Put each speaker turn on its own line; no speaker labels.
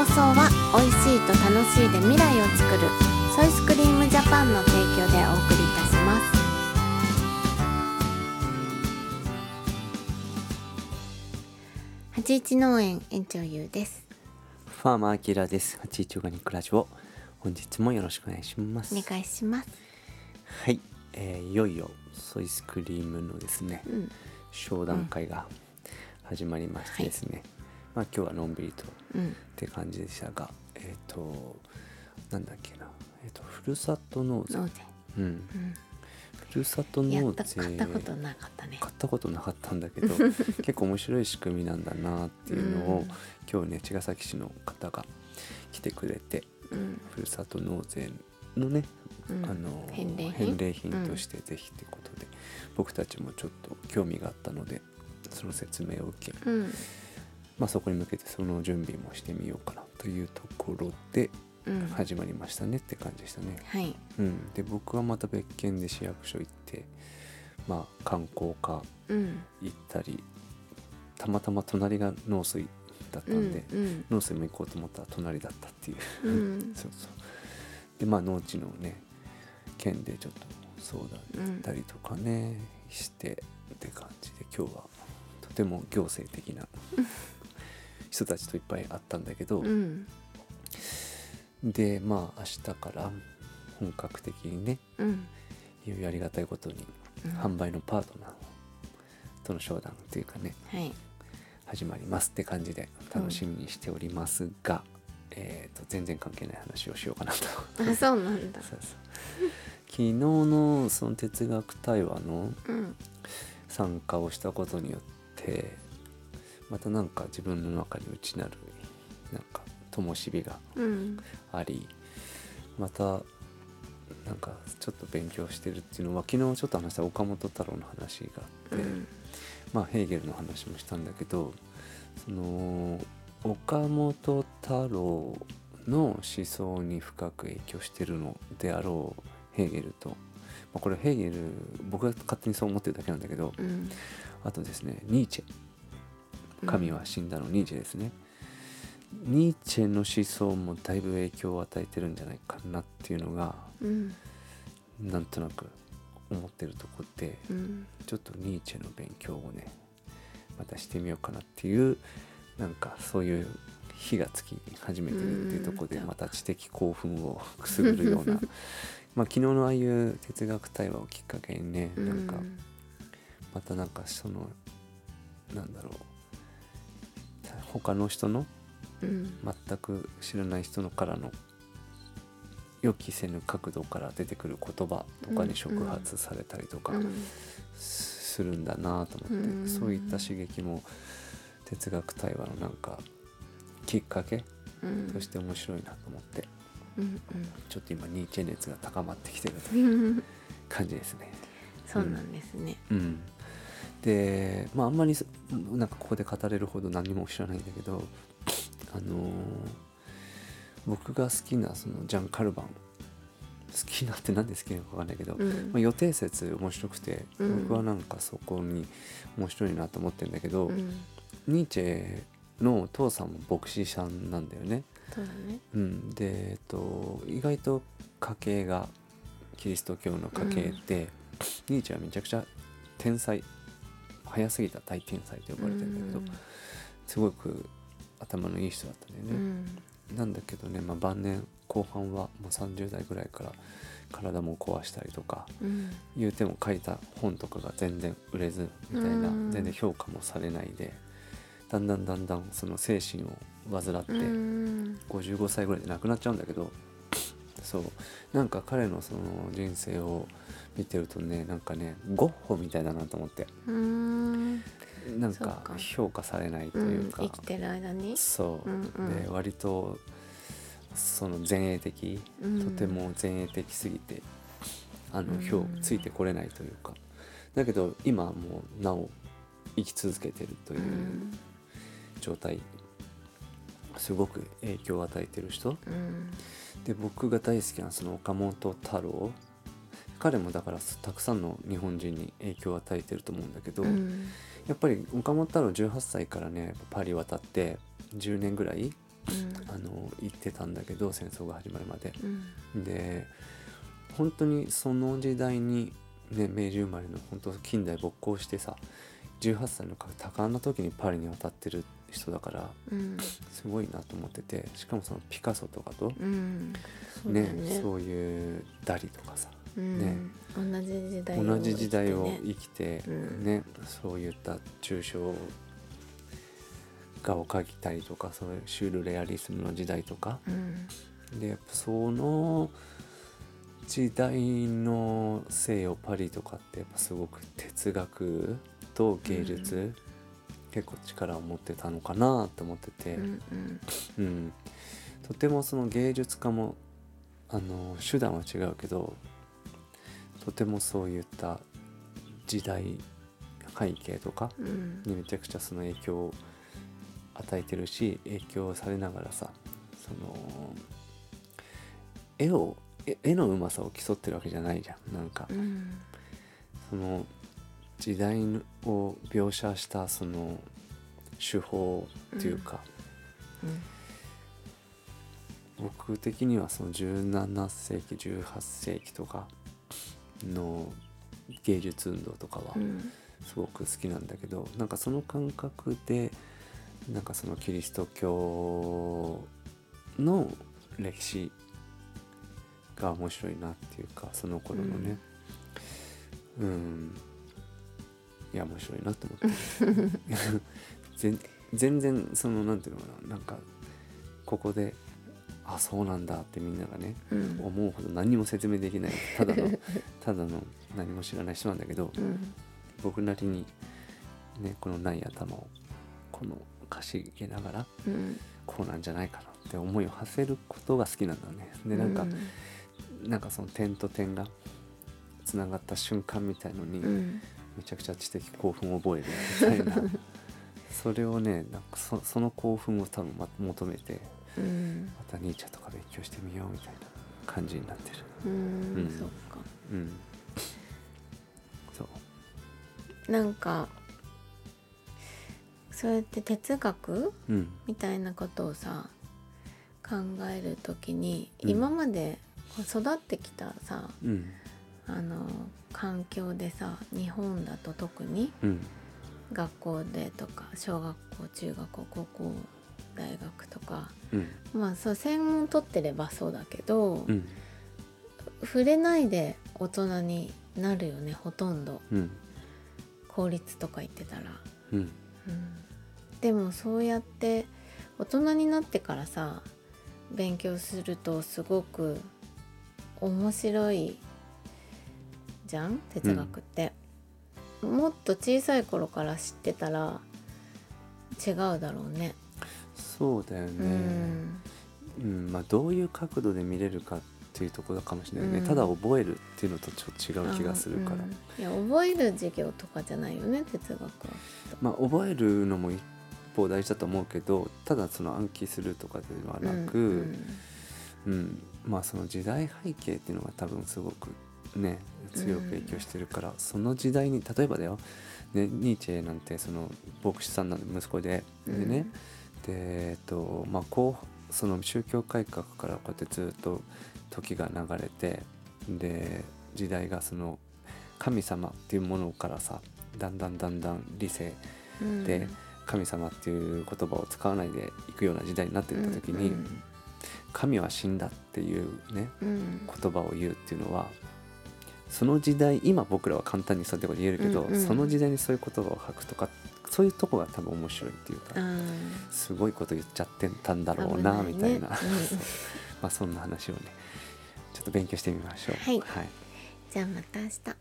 放送は美味しいと楽しいで未来を作るソイスクリームジャパンの提供でお送りいたします八一農園園長ゆうです
ファーマーアキラです。八一オーガニックラジオ。本日もよろしくお願いします。
お願いします
はい、えーいよいよソイスクリームのですね、
うん
商談会が始まりましてですね、まあ今日はのんびりとっ
うん
て感じでしたが、えっ、となんだっけな、えっ、とふるさと納税、
農税。
うん、ふるさと納税。
買ったことなかったね。
買ったことなかったんだけど 結構面白い仕組みなんだなっていうのを、
うん。
今日ね茅ヶ崎市の方が来てくれて
うん。
ふるさと納税のね、
うん。
あの
返礼品？
としてぜひってことで、僕たちもちょっと興味があったのでその説明を受け、
うん
まあ、そこに向けてその準備もしてみようかなというところで
うん。
始まりましたねって感じでしたね。
はい。
うん、で僕はまた別件で市役所行ってまあ観光課
うん。
行ったりたまたま隣が農水だったんで、
うん
農水も行こうと思ったら隣だったっていう、
うん。う ん
そうそう。でまあ農地のね県でちょっと相談行ったりとかね、してって感じで今日はとても行政的な人たちといっぱい会ったんだけど、
うん。
でまあ明日から本格的にね
うん。
いよいよありがたいことに
うん。
販売のパートナーとの商談っていうかね
はい。
始まりますって感じで楽しみにしておりますが、えー、と全然関係ない話をしようかなと。
あそうなんだ。
そうそう。昨日のその哲学対話の
うん。
参加をしたことによってまたなんか自分の中に内なるなんか灯火が
うん
ありまたなんかちょっと勉強してるっていうのは昨日ちょっと話した岡本太郎の話があって、
うん。
まあヘーゲルの話もしたんだけどその岡本太郎の思想に深く影響してるのであろうヘーゲルと、まあ、これヘーゲル僕が勝手にそう思ってるだけなんだけど
うん。
あとですねニーチェ神は死んだのニーチェですね、ニーチェの思想もだいぶ影響を与えてるんじゃないかなっていうのが
うん
なんとなく思ってるとこで
うん
ちょっとニーチェの勉強をねまたしてみようかなっていうなんかそういう火がつき始めてるっていうところで
うん。
また知的興奮を くすぐるようなまあ昨日のああいう哲学対話をきっかけにね
う
なんかまたなんかそのなんだろう他の人の
うん。
全く知らない人のからの予期せぬ角度から出てくる言葉とかに触発されたりとか
うん。
するんだなと思って、
うん。
そういった刺激も哲学対話のなんかきっかけ
うん。
として面白いなと思って
うん
ちょっと今ニーチェ熱が高まってきてると
う
いうん。感じですね。
そうなんですね。
うん、でまああんまりそなんかここで語れるほど何も知らないんだけどあのー僕が好きなそのジャン・カルバン。好きなって何で好きなのか分かんないけど、
うん。
まあ、予定説面白くて、
うん。
僕はなんかそこに面白いなと思ってるんだけど、
うん。
ニーチェのお父さんも牧師さんなんだよね。
そうだね。
うん、で、えっと、意外と家系がキリスト教の家系で、ニーチェはめちゃくちゃ天才早すぎた大天才と呼ばれてるんだけど、すごく頭のいい人だったんだよね。
うん。
なんだけどね、まあ、晩年後半はもう30代ぐらいから体も壊したりとか
うん。
言うても書いた本とかが全然売れずみたいな
うん。
全然評価もされないでだんだんだんだんその精神を患って
うん。
55歳ぐらいで亡くなっちゃうんだけどそう。なんか彼のその人生を見てるとねなんかねゴッホみたいだなと思って。
うん。
なん
か
評価されないと
う
いうんか、
生きてる間に？
そう、
うんうん。
で割とその前衛的、
うん。
とても前衛的すぎてあの
うん。
評ついてこれないというか。だけど今はもうなお生き続けてるといううん。状態すごく影響を与えてる人。
うん。
で僕が大好きなその岡本太郎。彼もだからたくさんの日本人に影響を与えてると思うんだけど、
うん。
やっぱり岡本太郎18歳からねパリ渡って10年ぐらいあの言ってたんだけど戦争が始まるまで。
うん。
で本当にその時代に、ね、明治生まれの本当近代勃興してさ18歳の多感な時にパリに渡ってる人だから
うん。
すごいなと思っててしかもそのピカソとかと、
うん。そうだ
ね
よね。
そういうダリとかさ
うん。
ね。
同じ時代を
同じ時代を
生きてね。
ねそういった抽象画を描いたりとかそういうシュールレアリスムの時代とか。
うん。
でやっぱその時代の西洋パリとかってやっぱすごく哲学と芸術、結構力を持ってたのかなと思ってて、
うんうん。
うん、とてもその芸術家もあの手段は違うけどとてもそういった時代背景とか
うん。
にめちゃくちゃその影響を与えてるし影響されながらさその絵を絵絵のうまさを競ってるわけじゃないじゃんなんか。
うん。
その時代を描写したその手法っていうか、
うん
僕的にはその17世紀18世紀とかの芸術運動とかは
うん。
すごく好きなんだけどなんかその感覚でなんかそのキリスト教の歴史が面白いなっていうかその頃のね。うん、いや面白いなと思って。全全然そのなんていうのかな。なんかここであそうなんだってみんながね
うん。
思うほど何にも説明できない。ただの ただの何も知らない人なんだけど
うん
僕なりにねこのない頭をこのかしげながら
うん。
こうなんじゃないかなって思いを馳せることが好きなんだね。でなんか、なんかその点と点がつながった瞬間みたいのに、
うん
めちゃくちゃ知的興奮を覚えるみたいな。それをねなんかそその興奮を多分、ま、求めて
うん。
またニーチェとか勉強してみようみたいな感じになってる。
うん
うん。
そっか。
うん。そう。
なんかそうやって哲学
うん。
みたいなことをさ考えるときに、
うん。
今まで育ってきたさ
うん
あの環境でさ日本だと特に
うん。
学校でとか小学校中学校高校大学とか
うん。
まあそう専門取ってればそうだけど、
うん。
触れないで大人になるよねほとんど。
うん。
公立とか行ってたら。
うん。
うん。でもそうやって大人になってからさ勉強するとすごく面白いじゃん哲学って、もっと小さい頃から知ってたら違うだろうね。
そうだよね、
うん。
うんまあ、どういう角度で見れるかっていうところかもしれないね、
うん。
ただ覚えるっていうのとちょっと違う気がするから、
うん。いや覚える授業とかじゃないよね哲学は。
まあ覚えるのも一方大事だと思うけどただその暗記するとかではなく、
うん。
うん。まあその時代背景っていうのが多分すごくね強く影響してるから、その時代に例えばだよ、ね、ニーチェなんてその牧師さんの息子ででね、でえっとまあこうその宗教改革からこうやってずっと時が流れてで時代がその神様っていうものからさだんだんだんだん理性
うん。
で神様っていう言葉を使わないでいくような時代になっていった時に、
うん。
神は死んだっていうね
うん。
言葉を言うっていうのはその時代今僕らは簡単にそういうこと言えるけど、
うんうん
その時代にそういう言葉を吐くとかそういうとこが多分面白いっていうか、すごいこと言っちゃってたんだろう
危
な
ね。
みたいな、
うん。
まあそんな話をねちょっと勉強してみましょう。
はい。
はい。
じゃあまた明日。